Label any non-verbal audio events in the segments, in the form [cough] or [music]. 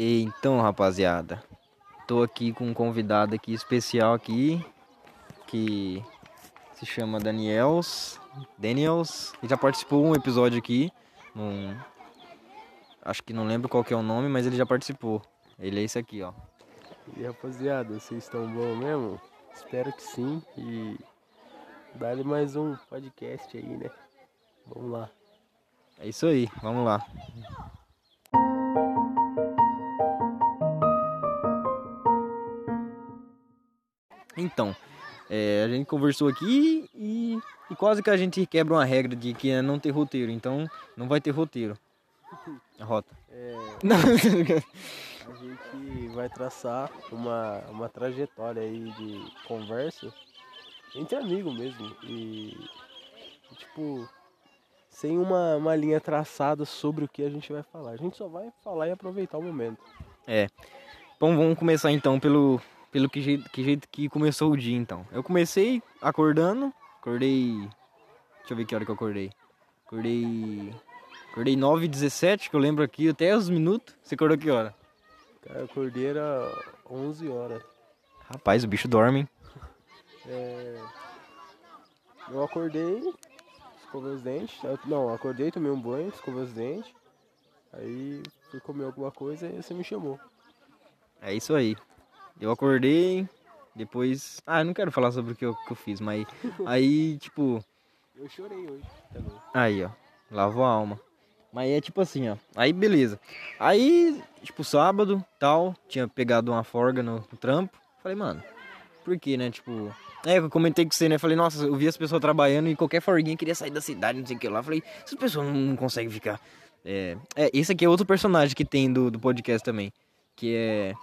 Então, rapaziada, tô aqui com um convidado aqui especial aqui, que se chama Daniels, Daniels, ele já participou um episódio aqui, num, acho que não lembro qual que é o nome, mas ele já participou. Ele é esse aqui, ó. E rapaziada, vocês estão bom mesmo? Espero que sim e dá-lhe mais um podcast aí, né? Vamos lá. É isso aí, vamos lá. Então, é, a gente conversou aqui e, e, quase que a gente quebra uma regra de que é não ter roteiro. Então, não vai ter roteiro. A rota. É, a gente vai traçar uma, uma trajetória aí de conversa entre amigos mesmo. E, tipo, sem uma, uma linha traçada sobre o que a gente vai falar. A gente só vai falar e aproveitar o momento. É. Bom, vamos começar então pelo, pelo que jeito, que jeito que começou o dia, então. Eu comecei acordando, acordei. Deixa eu ver que hora que eu acordei. Acordei. Acordei 9 h 17 que eu lembro aqui até os minutos. Você acordou que hora? Cara, eu acordei era 11 horas. Rapaz, o bicho dorme, hein? [laughs] É... Eu acordei, escovei os dentes. Não, acordei, tomei um banho, escovei os dentes. Aí fui comer alguma coisa e você me chamou. É isso aí. Eu acordei, depois. Ah, eu não quero falar sobre o que eu, que eu fiz, mas. Aí, tipo. Eu chorei hoje também. Aí, ó. Lavou a alma. Mas é tipo assim, ó. Aí beleza. Aí, tipo, sábado, tal, tinha pegado uma forga no, no trampo. Falei, mano, por quê, né? Tipo. É, eu comentei com você, né? Falei, nossa, eu vi as pessoas trabalhando e qualquer forguinha queria sair da cidade, não sei o que lá. Falei, essas pessoas não, não conseguem ficar. É, é, esse aqui é outro personagem que tem do, do podcast também que é.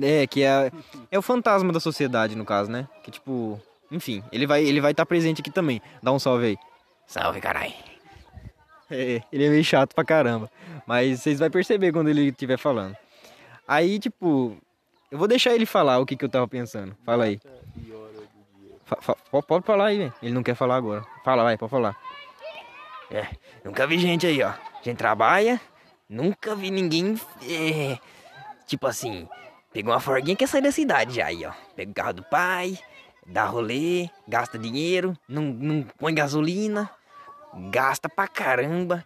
É, que é, é o fantasma da sociedade, no caso, né? Que tipo. Enfim, ele vai ele vai estar tá presente aqui também. Dá um salve aí. Salve, carai. É, ele é meio chato pra caramba. Mas vocês vão perceber quando ele estiver falando. Aí, tipo. Eu vou deixar ele falar o que, que eu tava pensando. Fala aí. Fa, fa, pode falar aí, velho. Ele não quer falar agora. Fala, vai, pode falar. É, nunca vi gente aí, ó. A gente trabalha, nunca vi ninguém é, Tipo assim, pegou uma forguinha quer sair da cidade já aí, ó. Pega o carro do pai, dá rolê, gasta dinheiro, não, não põe gasolina, gasta pra caramba.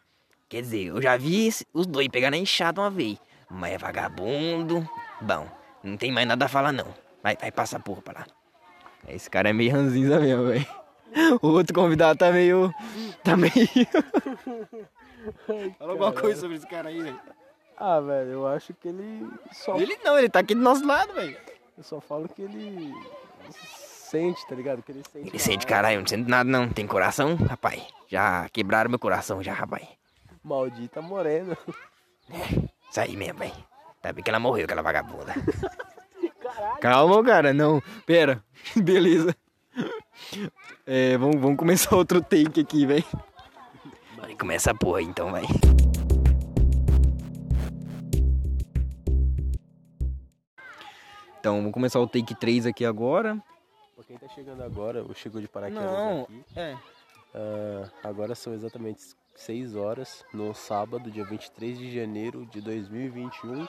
Quer dizer, eu já vi os dois pegar na enxada uma vez. Mas é vagabundo. Bom, não tem mais nada a falar não. Vai, vai passar porra pra lá. Esse cara é meio ranzinza mesmo, velho. O outro convidado tá meio. Tá meio. [laughs] Fala alguma coisa sobre esse cara aí, velho. Ah, velho, eu acho que ele só. Ele não, ele tá aqui do nosso lado, velho. Eu só falo que ele sente, tá ligado? Que ele sente. Ele sente, caralho, não sente nada não. Tem coração, rapaz. Já quebraram meu coração, já, rapaz. Maldita morena. É, isso aí mesmo, velho. Tá bem que ela morreu, aquela vagabunda. [laughs] Caralho. Calma, cara, não. Pera. [laughs] Beleza. É, vamos, vamos começar outro take aqui, velho. Começa a porra então, velho. Então, vamos começar o take 3 aqui agora. Pra quem tá chegando agora, ou chegou de paraquedas Não, aqui. É. Uh, agora são exatamente 6 horas, no sábado, dia 23 de janeiro de 2021.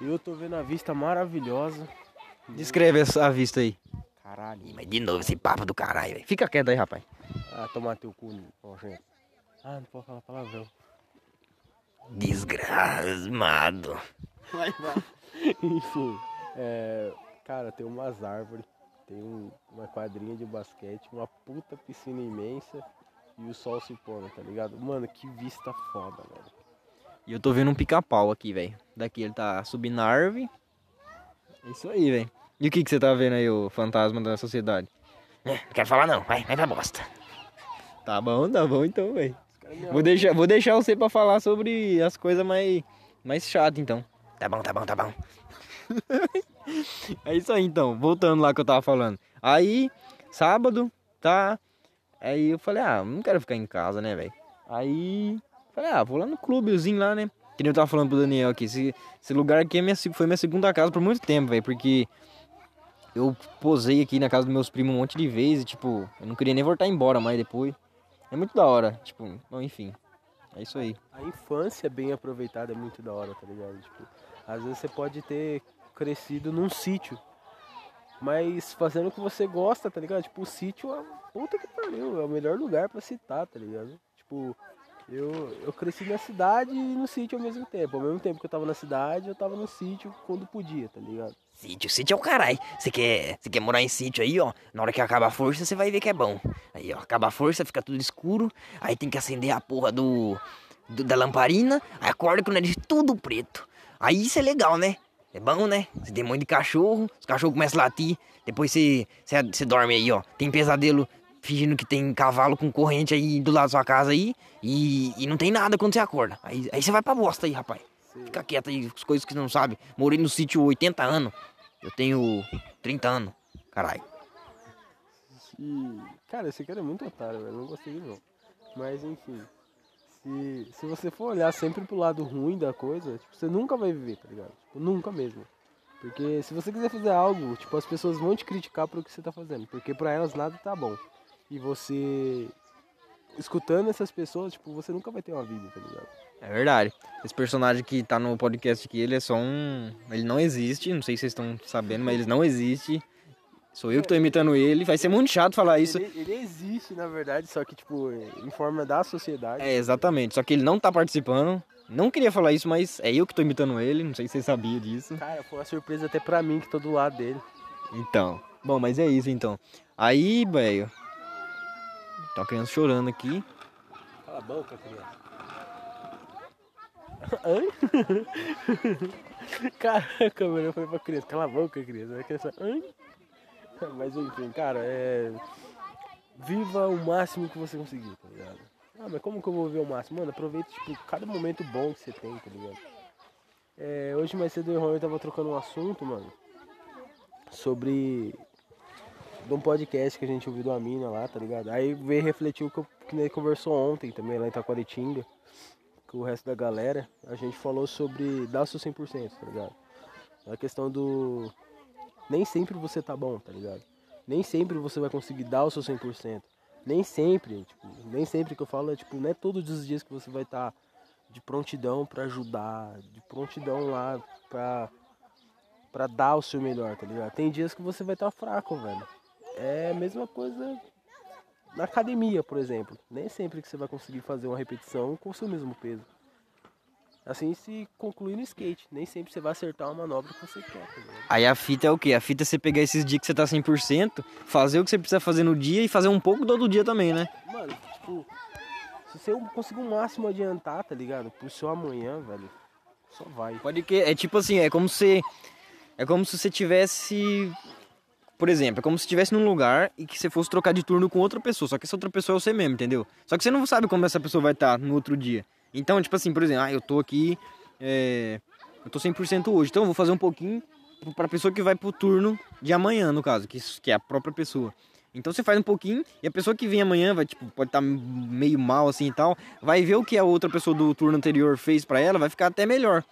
E eu tô vendo a vista maravilhosa. Descreve essa vista aí. Caralho. Mas de novo esse papo do caralho, velho. Fica quieto aí, rapaz. Ah, tomar teu cu, gente. Ah, não pode falar palavrão. Desgrasmado. Vai, vai. [laughs] Enfim. É, cara, tem umas árvores, tem um, uma quadrinha de basquete, uma puta piscina imensa e o sol se pondo, tá ligado? Mano, que vista foda, velho. E eu tô vendo um pica-pau aqui, velho. Daqui ele tá subindo na árvore. É isso aí, velho. E o que que você tá vendo aí, o fantasma da sociedade? É, não quero falar não, vai, vai pra bosta. Tá bom, tá bom então, velho. Vou deixar, vou deixar você pra falar sobre as coisas mais, mais chatas, então. Tá bom, tá bom, tá bom. [laughs] é isso aí então, voltando lá que eu tava falando. Aí, sábado, tá? Aí eu falei, ah, não quero ficar em casa, né, velho? Aí, falei, ah, vou lá no clubezinho lá, né? Que nem eu tava falando pro Daniel aqui. Esse, esse lugar aqui é minha, foi minha segunda casa por muito tempo, velho. Porque eu posei aqui na casa dos meus primos um monte de vezes. Tipo, eu não queria nem voltar embora mais depois. É muito da hora, tipo, enfim. É isso aí. A infância bem aproveitada é muito da hora, tá ligado? Tipo, às vezes você pode ter crescido num sítio, mas fazendo o que você gosta, tá ligado? Tipo, o sítio é puta que pariu, é o melhor lugar pra citar, tá ligado? Tipo, eu, eu cresci na cidade e no sítio ao mesmo tempo. Ao mesmo tempo que eu tava na cidade, eu tava no sítio quando podia, tá ligado? Sítio, sítio é o caralho. Você quer, quer morar em sítio aí, ó? Na hora que acaba a força, você vai ver que é bom. Aí, ó, acaba a força, fica tudo escuro. Aí tem que acender a porra do, do- da lamparina. Aí acorda com o nariz tudo preto. Aí isso é legal, né? É bom, né? Você tem muito de cachorro, os cachorros começam a latir. Depois você, você, você dorme aí, ó. Tem pesadelo fingindo que tem cavalo com corrente aí do lado da sua casa aí. E, e não tem nada quando você acorda. Aí, aí você vai pra bosta aí, rapaz. Fica quieto aí, as coisas que você não sabe. Morei no sítio 80 anos. Eu tenho 30 anos. Caralho. E, cara, esse cara é muito otário, velho. Não gostei dele, não. Mas, enfim. Se, se você for olhar sempre pro lado ruim da coisa, tipo, você nunca vai viver, tá ligado? Tipo, nunca mesmo. Porque se você quiser fazer algo, tipo, as pessoas vão te criticar pelo que você tá fazendo. Porque pra elas nada tá bom. E você. Escutando essas pessoas, tipo, você nunca vai ter uma vida, tá ligado? É verdade. Esse personagem que tá no podcast aqui, ele é só um. Ele não existe. Não sei se vocês estão sabendo, mas ele não existe. Sou eu que tô imitando ele. Vai ser muito chato falar isso. Ele, ele existe, na verdade, só que, tipo, em forma da sociedade. É, exatamente. Só que ele não tá participando. Não queria falar isso, mas é eu que tô imitando ele. Não sei se vocês sabiam disso. Cara, foi uma surpresa até pra mim que tô do lado dele. Então. Bom, mas é isso então. Aí, velho. Tá uma criança chorando aqui. Cala a boca, criança. [laughs] Caraca, mano, eu falei pra criança, cala a boca, criança. A criança, hã? [laughs] Mas enfim, cara, é. Viva o máximo que você conseguir, tá ligado? Ah, mas como que eu vou viver o máximo? Mano, aproveita, tipo, cada momento bom que você tem, tá ligado? É, hoje mais cedo eu e Rony tava trocando um assunto, mano, sobre de um podcast que a gente ouviu da mina lá, tá ligado? Aí veio refletir o que, eu, que ele conversou ontem também lá em Taquaritinga, com o resto da galera. A gente falou sobre dar o seu 100%, tá ligado? A questão do. Nem sempre você tá bom, tá ligado? Nem sempre você vai conseguir dar o seu 100%. Nem sempre, tipo, nem sempre que eu falo é tipo, não é todos os dias que você vai estar de prontidão pra ajudar, de prontidão lá pra, pra dar o seu melhor, tá ligado? Tem dias que você vai estar fraco, velho. É a mesma coisa na academia, por exemplo. Nem sempre que você vai conseguir fazer uma repetição com o seu mesmo peso. Assim se conclui no skate. Nem sempre você vai acertar uma manobra que você quer, tá? Aí a fita é o quê? A fita é você pegar esses dias que você tá 100%, fazer o que você precisa fazer no dia e fazer um pouco do outro dia também, né? Mano, tipo, se você conseguir o máximo adiantar, tá ligado? Pro seu amanhã, velho, só vai. Pode que é tipo assim, é como se é como se você tivesse por exemplo, é como se estivesse num lugar e que você fosse trocar de turno com outra pessoa, só que essa outra pessoa é você mesmo, entendeu? Só que você não sabe como essa pessoa vai estar no outro dia. Então, tipo assim, por exemplo, ah, eu tô aqui, é, eu tô 100% hoje, então eu vou fazer um pouquinho pra pessoa que vai pro turno de amanhã, no caso, que, que é a própria pessoa. Então você faz um pouquinho e a pessoa que vem amanhã vai, tipo, pode estar meio mal assim e tal, vai ver o que a outra pessoa do turno anterior fez pra ela, vai ficar até melhor.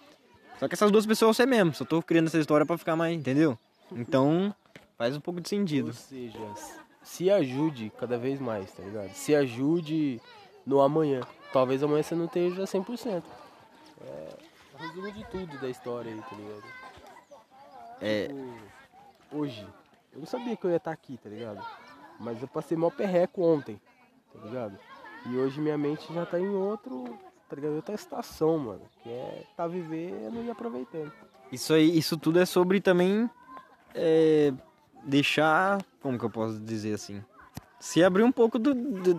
Só que essas duas pessoas você mesmo, só tô criando essa história pra ficar mais, entendeu? Então, faz um pouco de sentido. Ou seja, se ajude cada vez mais, tá ligado? Se ajude no amanhã. Talvez amanhã você não esteja 100%. É o resumo de tudo da história aí, tá ligado? É. Tipo, hoje, eu não sabia que eu ia estar aqui, tá ligado? Mas eu passei mal perreco ontem, tá ligado? E hoje minha mente já tá em outro, tá ligado? Outra estação, mano. Que é tá vivendo e aproveitando. Isso aí, isso tudo é sobre também é, deixar, como que eu posso dizer assim, se abrir um pouco do, do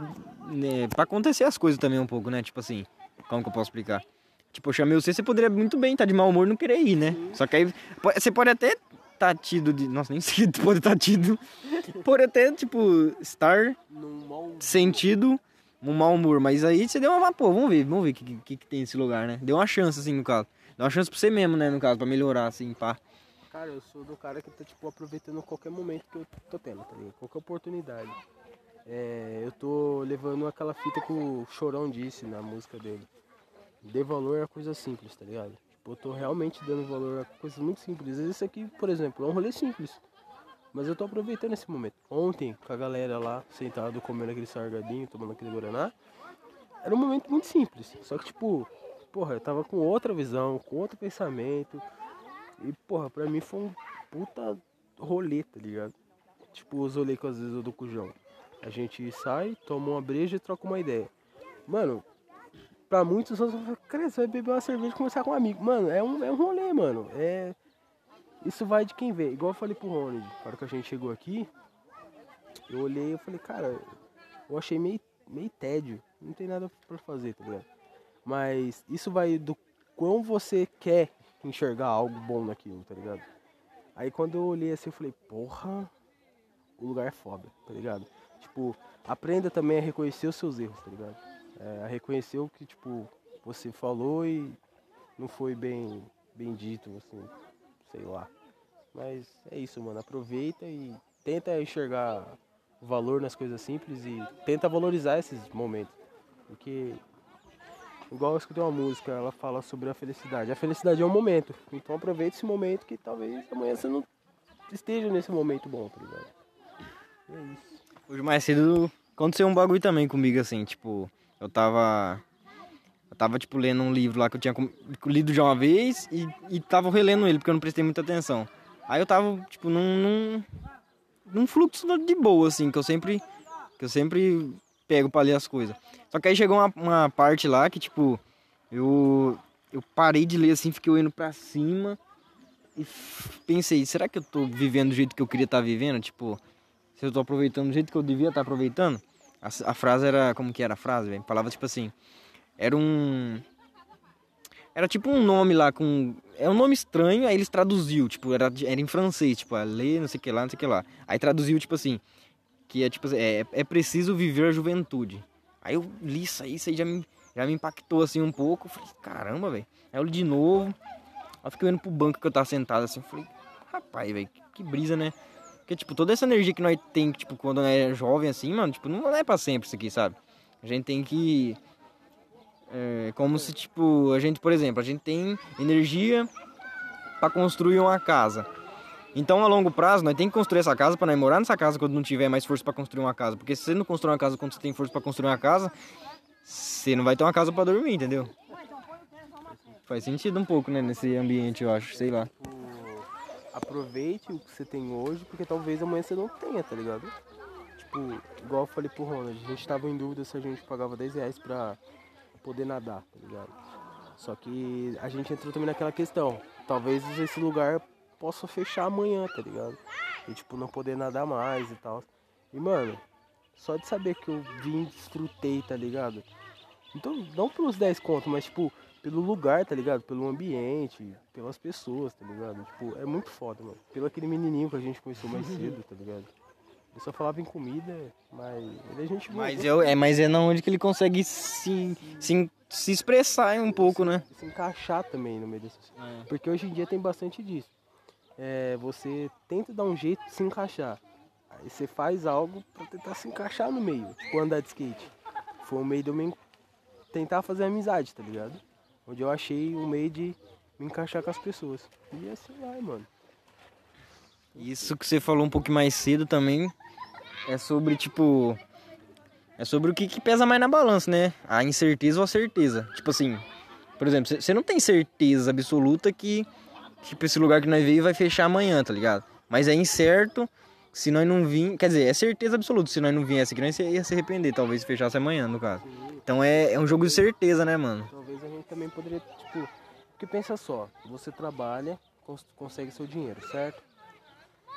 né, para acontecer as coisas também um pouco, né? Tipo assim, como que eu posso explicar? Tipo, eu chamei você, você poderia muito bem estar de mau humor e não querer ir, né? Só que aí você pode até estar tido de, nossa, nem [laughs] sei se pode estar tido, pode até tipo estar sentido um mau humor, mas aí você deu uma, pô, vamos ver, vamos ver o que, que, que tem nesse lugar, né? Deu uma chance assim no caso. Deu uma chance pra você mesmo, né, no caso, pra melhorar assim, pá. Cara, eu sou do cara que tá, tipo, aproveitando qualquer momento que eu tô tendo, tá ligado? Qualquer oportunidade. É, eu tô levando aquela fita que o Chorão disse na música dele. Dê valor a coisa simples, tá ligado? Tipo, eu tô realmente dando valor a coisas muito simples. Esse aqui, por exemplo, é um rolê simples. Mas eu tô aproveitando esse momento. Ontem, com a galera lá, sentado, comendo aquele sargadinho, tomando aquele guaraná. era um momento muito simples. Só que, tipo, porra, eu tava com outra visão, com outro pensamento. E, porra, pra mim foi um puta rolê, tá ligado? Tipo, os rolês que às vezes eu dou com o João. A gente sai, toma uma breja e troca uma ideia. Mano, pra muitos outros, cara, você vai beber uma cerveja e conversar com um amigo. Mano, é um, é um rolê, mano. É. Isso vai de quem vê. Igual eu falei pro Ronald, na hora que a gente chegou aqui, eu olhei e falei, cara, eu achei meio, meio tédio. Não tem nada pra fazer, tá ligado? Mas isso vai do quão você quer enxergar algo bom naquilo, tá ligado? Aí quando eu olhei assim, eu falei, porra, o lugar é foda, tá ligado? Tipo, aprenda também a reconhecer os seus erros, tá ligado? É, a reconhecer o que, tipo, você falou e não foi bem, bem dito, assim, sei lá. Mas é isso, mano. Aproveita e tenta enxergar valor nas coisas simples e tenta valorizar esses momentos. Porque, igual eu escutei uma música, ela fala sobre a felicidade. A felicidade é um momento. Então aproveita esse momento que talvez amanhã você não esteja nesse momento bom, tá ligado? É isso. Hoje mais cedo aconteceu um bagulho também comigo, assim, tipo, eu tava. Eu tava, tipo, lendo um livro lá que eu tinha lido já uma vez e, e tava relendo ele, porque eu não prestei muita atenção. Aí eu tava, tipo, num, num, num fluxo de boa, assim, que eu sempre. Que eu sempre pego pra ler as coisas. Só que aí chegou uma, uma parte lá que, tipo, eu. Eu parei de ler assim, fiquei olhando pra cima e pensei, será que eu tô vivendo do jeito que eu queria estar vivendo? Tipo, se eu tô aproveitando do jeito que eu devia estar aproveitando? A, a frase era. Como que era a frase, velho? Tipo assim. Era um. Era tipo um nome lá com. É um nome estranho, aí eles traduziu, tipo, era, era em francês, tipo, a ler, não sei o que lá, não sei o que lá. Aí traduziu, tipo assim, que é tipo é, é preciso viver a juventude. Aí eu li isso aí, isso aí já me, já me impactou assim um pouco. Eu Falei, caramba, velho. Aí eu li de novo. Aí eu fiquei olhando pro banco que eu tava sentado assim, eu falei, rapaz, velho, que brisa, né? Porque, tipo, toda essa energia que nós tem, tipo, quando é jovem assim, mano, tipo, não é pra sempre isso aqui, sabe? A gente tem que. É como se, tipo, a gente, por exemplo, a gente tem energia pra construir uma casa. Então, a longo prazo, nós tem que construir essa casa pra nós morar nessa casa quando não tiver mais força pra construir uma casa. Porque se você não constrói uma casa quando você tem força pra construir uma casa, você não vai ter uma casa pra dormir, entendeu? Faz sentido um pouco, né, nesse ambiente, eu acho, sei lá. Aproveite o que você tem hoje, porque talvez amanhã você não tenha, tá ligado? Tipo, igual eu falei pro Ronald, a gente tava em dúvida se a gente pagava 10 reais pra poder nadar, tá ligado? Só que a gente entrou também naquela questão. Talvez esse lugar possa fechar amanhã, tá ligado? E tipo, não poder nadar mais e tal. E mano, só de saber que eu vim, desfrutei, tá ligado? Então, não pelos 10 contos, mas tipo, pelo lugar, tá ligado? Pelo ambiente, pelas pessoas, tá ligado? Tipo, é muito foda, mano. Pelo aquele menininho que a gente conheceu mais [laughs] cedo, tá ligado? Ele só falava em comida, mas ele é gente boa. Mas, eu, é, mas é na onde que ele consegue se, se, se expressar um pouco, né? se encaixar também no meio dessas Porque hoje em dia tem bastante disso. É, você tenta dar um jeito de se encaixar. Aí você faz algo pra tentar se encaixar no meio. Tipo andar de skate. Foi um meio de eu me en- tentar fazer amizade, tá ligado? Onde eu achei um meio de me encaixar com as pessoas. E assim vai, mano. Isso que você falou um pouco mais cedo também é sobre, tipo. É sobre o que, que pesa mais na balança, né? A incerteza ou a certeza. Tipo assim, por exemplo, você- não tem certeza absoluta que, tipo, esse lugar que nós veio vai fechar amanhã, tá ligado? Mas é incerto se nós não vir. Quer dizer, é certeza absoluta. Se nós não viesse aqui, nós ia se arrepender, talvez se fechasse amanhã, no caso. Então é, é um jogo de certeza, né, mano? Talvez a gente também poderia, tipo. Porque pensa só, você trabalha, cons- consegue seu dinheiro, certo?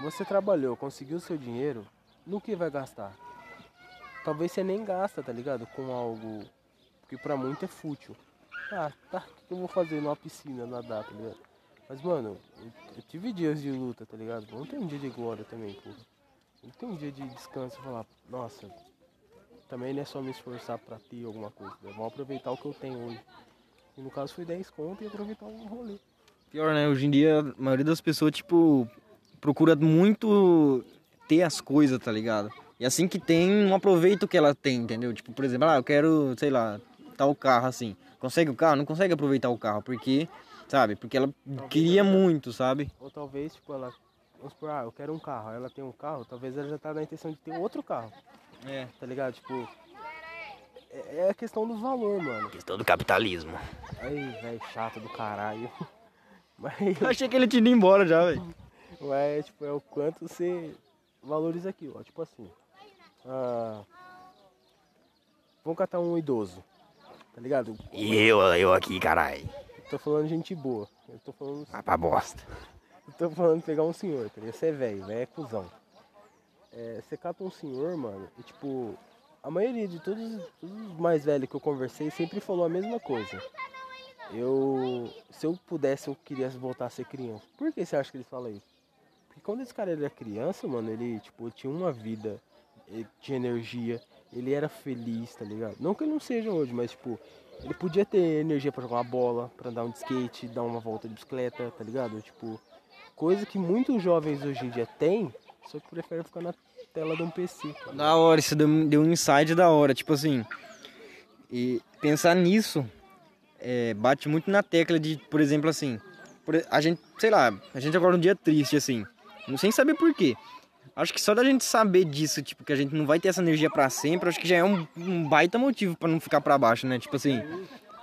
Você trabalhou, conseguiu seu dinheiro, no que vai gastar? Talvez você nem gasta, tá ligado? Com algo que pra muito é fútil. Ah, tá, o que eu vou fazer numa piscina, nadar, tá ligado? Mas, mano, eu, eu tive dias de luta, tá ligado? Não tem um dia de glória também, pô. Não tem um dia de descanso e falar, nossa, também não é só me esforçar pra ter alguma coisa. Né? Vamos aproveitar o que eu tenho hoje. E no caso foi 10 conto e aproveitar um rolê. Pior, né? Hoje em dia, a maioria das pessoas, tipo, procura muito ter as coisas, tá ligado? E assim que tem, não aproveita o que ela tem, entendeu? Tipo, por exemplo, ah, eu quero, sei lá, tal carro assim. Consegue o carro? Não consegue aproveitar o carro, porque, sabe? Porque ela queria muito, sabe? Ou talvez, tipo, ela. Vamos supor, ah, eu quero um carro. Ela tem um carro, talvez ela já tá na intenção de ter outro carro, É. tá ligado? Tipo. É é a questão do valor, mano. Questão do capitalismo. Aí, velho, chato do caralho. [laughs] Mas, Eu achei que ele tinha ido embora já, velho. mas tipo, é o quanto você valoriza aquilo, ó. Tipo assim. Ah, vamos catar um idoso. Tá ligado? E eu, eu aqui, caralho. Tô falando gente boa. Eu tô falando. Vai pra bosta. Eu tô falando de pegar um senhor, tá ligado? Você é velho, velho é cuzão. É, você cata um senhor, mano, e tipo, a maioria de todos, todos os mais velhos que eu conversei sempre falou a mesma coisa. Eu, se eu pudesse, eu queria voltar a ser criança. Por que você acha que eles falam isso? Porque quando esse cara era criança, mano, ele, tipo, tinha uma vida, ele tinha energia, ele era feliz, tá ligado? Não que ele não seja hoje, mas, tipo, ele podia ter energia pra jogar uma bola, pra andar um de skate, dar uma volta de bicicleta, tá ligado? Tipo, coisa que muitos jovens hoje em dia têm, só que preferem ficar na tela de um PC. tá? Da hora, isso deu, deu um insight da hora. Tipo assim, e pensar nisso é, bate muito na tecla de, por exemplo, assim, por a gente, sei lá, a gente agora um dia triste, assim, não- sem saber por quê. Acho que só da gente saber disso, tipo, que a gente não vai ter essa energia pra sempre, acho que já é um, um baita motivo pra não ficar pra baixo, né? Tipo assim,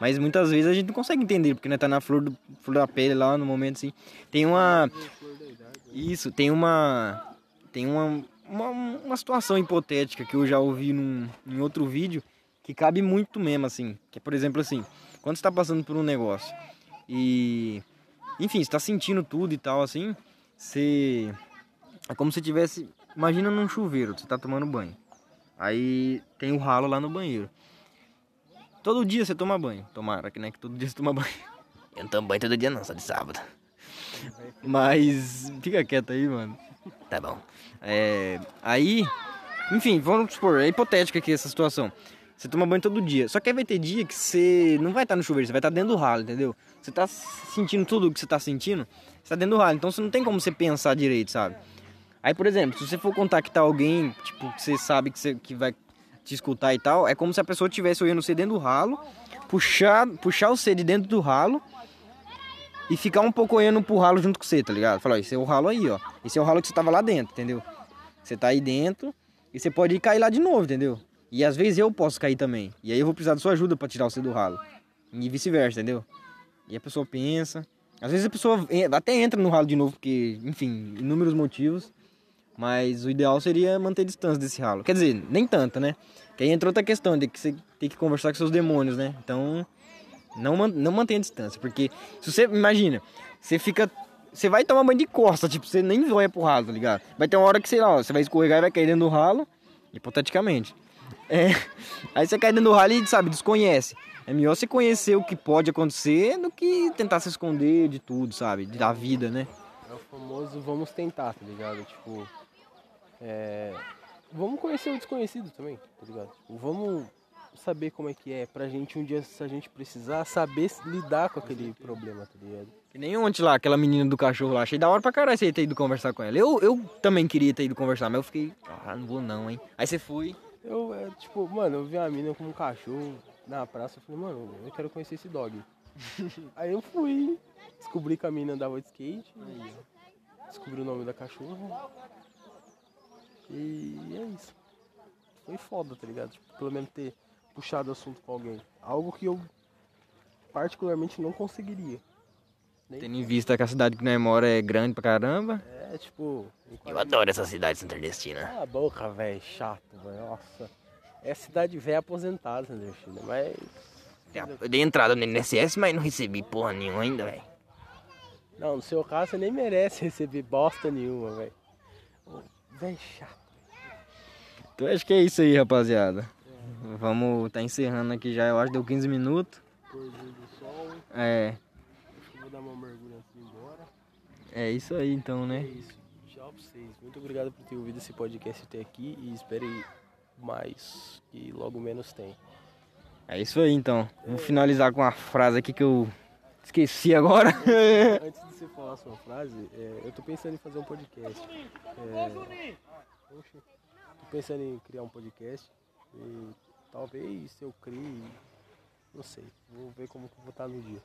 mas muitas vezes a gente não consegue entender, porque né, tá na flor, do, flor da pele lá no momento, assim. Tem uma. Isso, tem uma. Tem uma, uma, uma situação hipotética que eu já ouvi num, em outro vídeo que cabe muito mesmo, assim. Que é, por exemplo, assim, quando você tá passando por um negócio e. Enfim, você tá sentindo tudo e tal, assim, você. É como se tivesse. Imagina num chuveiro, você tá tomando banho. Aí tem o ralo lá no banheiro. Todo dia você toma banho. Tomara que, né? Que todo dia você toma banho. [laughs] Eu não tomo banho todo dia não, só de sábado. Mas fica quieto aí, mano. Tá bom. É, aí, enfim, vamos supor, é hipotética aqui essa situação. Você toma banho todo dia. Só que aí vai ter dia que você não vai estar no chuveiro, você vai estar dentro do ralo, entendeu? Você tá sentindo tudo o que você tá sentindo, você tá dentro do ralo. Então você não tem como você pensar direito, sabe? Aí, por exemplo, se você for contactar alguém, tipo, que você sabe que, você, que vai te escutar e tal, é como se a pessoa estivesse olhando você dentro do ralo, puxar, puxar você de dentro do ralo e ficar um pouco olhando pro ralo junto com você, tá ligado? Falar, esse é o ralo aí, ó. Esse é o ralo que você tava lá dentro, entendeu? Você tá aí dentro e você pode ir cair lá de novo, entendeu? E às vezes eu posso cair também. E aí eu vou precisar da sua ajuda pra tirar você do ralo. E vice-versa, entendeu? E a pessoa pensa. Às vezes a pessoa até entra no ralo de novo, porque, enfim, inúmeros motivos. Mas o ideal seria manter distância desse ralo. Quer dizer, nem tanto, né? Que aí entra outra questão de que você tem que conversar com seus demônios, né? Então, não, não mantenha distância. Porque se você, imagina, você fica. Você vai tomar banho de costa, tipo, você nem olha pro ralo, tá ligado? Vai ter uma hora que, sei lá, ó, você vai escorregar e vai cair dentro do ralo, hipoteticamente. É, aí você cai dentro do ralo e, sabe, desconhece. É melhor você conhecer o que pode acontecer do que tentar se esconder de tudo, sabe? Da vida, né? É o famoso vamos tentar, tá ligado? Tipo, é, vamos conhecer o desconhecido também, tá ligado? Tipo, vamos saber como é que é pra gente um dia, se a gente precisar, saber lidar com aquele problema, tá ligado? Que nem ontem lá, aquela menina do cachorro lá. Achei da hora pra caralho você ter ido conversar com ela. Eu, eu também queria ter ido conversar, mas eu fiquei, ah, não vou não, hein. Aí você foi. Eu, é, tipo, mano, eu vi uma menina com um cachorro na praça, eu falei, mano, eu quero conhecer esse dog. [laughs] Aí eu fui, descobri que a menina andava de skate, descobri o nome da cachorra. E é isso. Foi foda, tá ligado? Tipo, pelo menos ter puxado o assunto com alguém. Algo que eu particularmente não conseguiria. Tendo em vista que a cidade que nós mora é grande pra caramba. É, tipo. Eu adoro essa cidade nordestina. Cala a boca, velho, chato, velho. Nossa. É cidade velha aposentada, filho? Mas. Eu dei entrada no INSS, mas não recebi porra nenhuma ainda, velho. Não, no seu caso você nem merece receber bosta nenhuma, velho. Velho chato. Então acho que é isso aí, rapaziada. Vamos tá encerrando aqui já, eu acho que deu 15 minutos. Pôrzinho do sol. É, Acho que eu vou dar uma mergulha antes de ir embora. é isso aí então, É né? isso. Tchau pra vocês. Muito obrigado por ter ouvido esse podcast até aqui e espere mais, que logo menos tem. É isso aí então. Vou finalizar com uma frase aqui que eu esqueci agora. [laughs] Antes de você falar a sua frase, é, eu tô pensando em fazer um podcast. É, oxe, tô pensando em criar um podcast e talvez eu crie, não sei, vou ver como que eu vou estar no dia.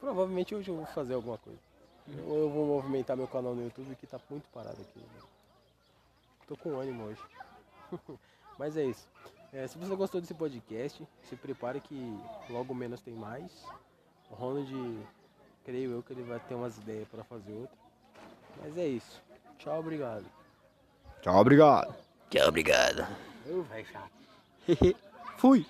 Provavelmente hoje eu vou fazer alguma coisa. Ou eu vou movimentar meu canal no YouTube que tá muito parado aqui. Tô com ânimo hoje. [laughs] Mas é isso. É, se você gostou desse podcast, se prepare que logo menos tem mais. O Ronald, creio eu que ele vai ter umas ideias para fazer outro. Mas é isso. Tchau, obrigado. Tchau, obrigado. Tchau, obrigado. Eu, vai chato. [laughs] Fui.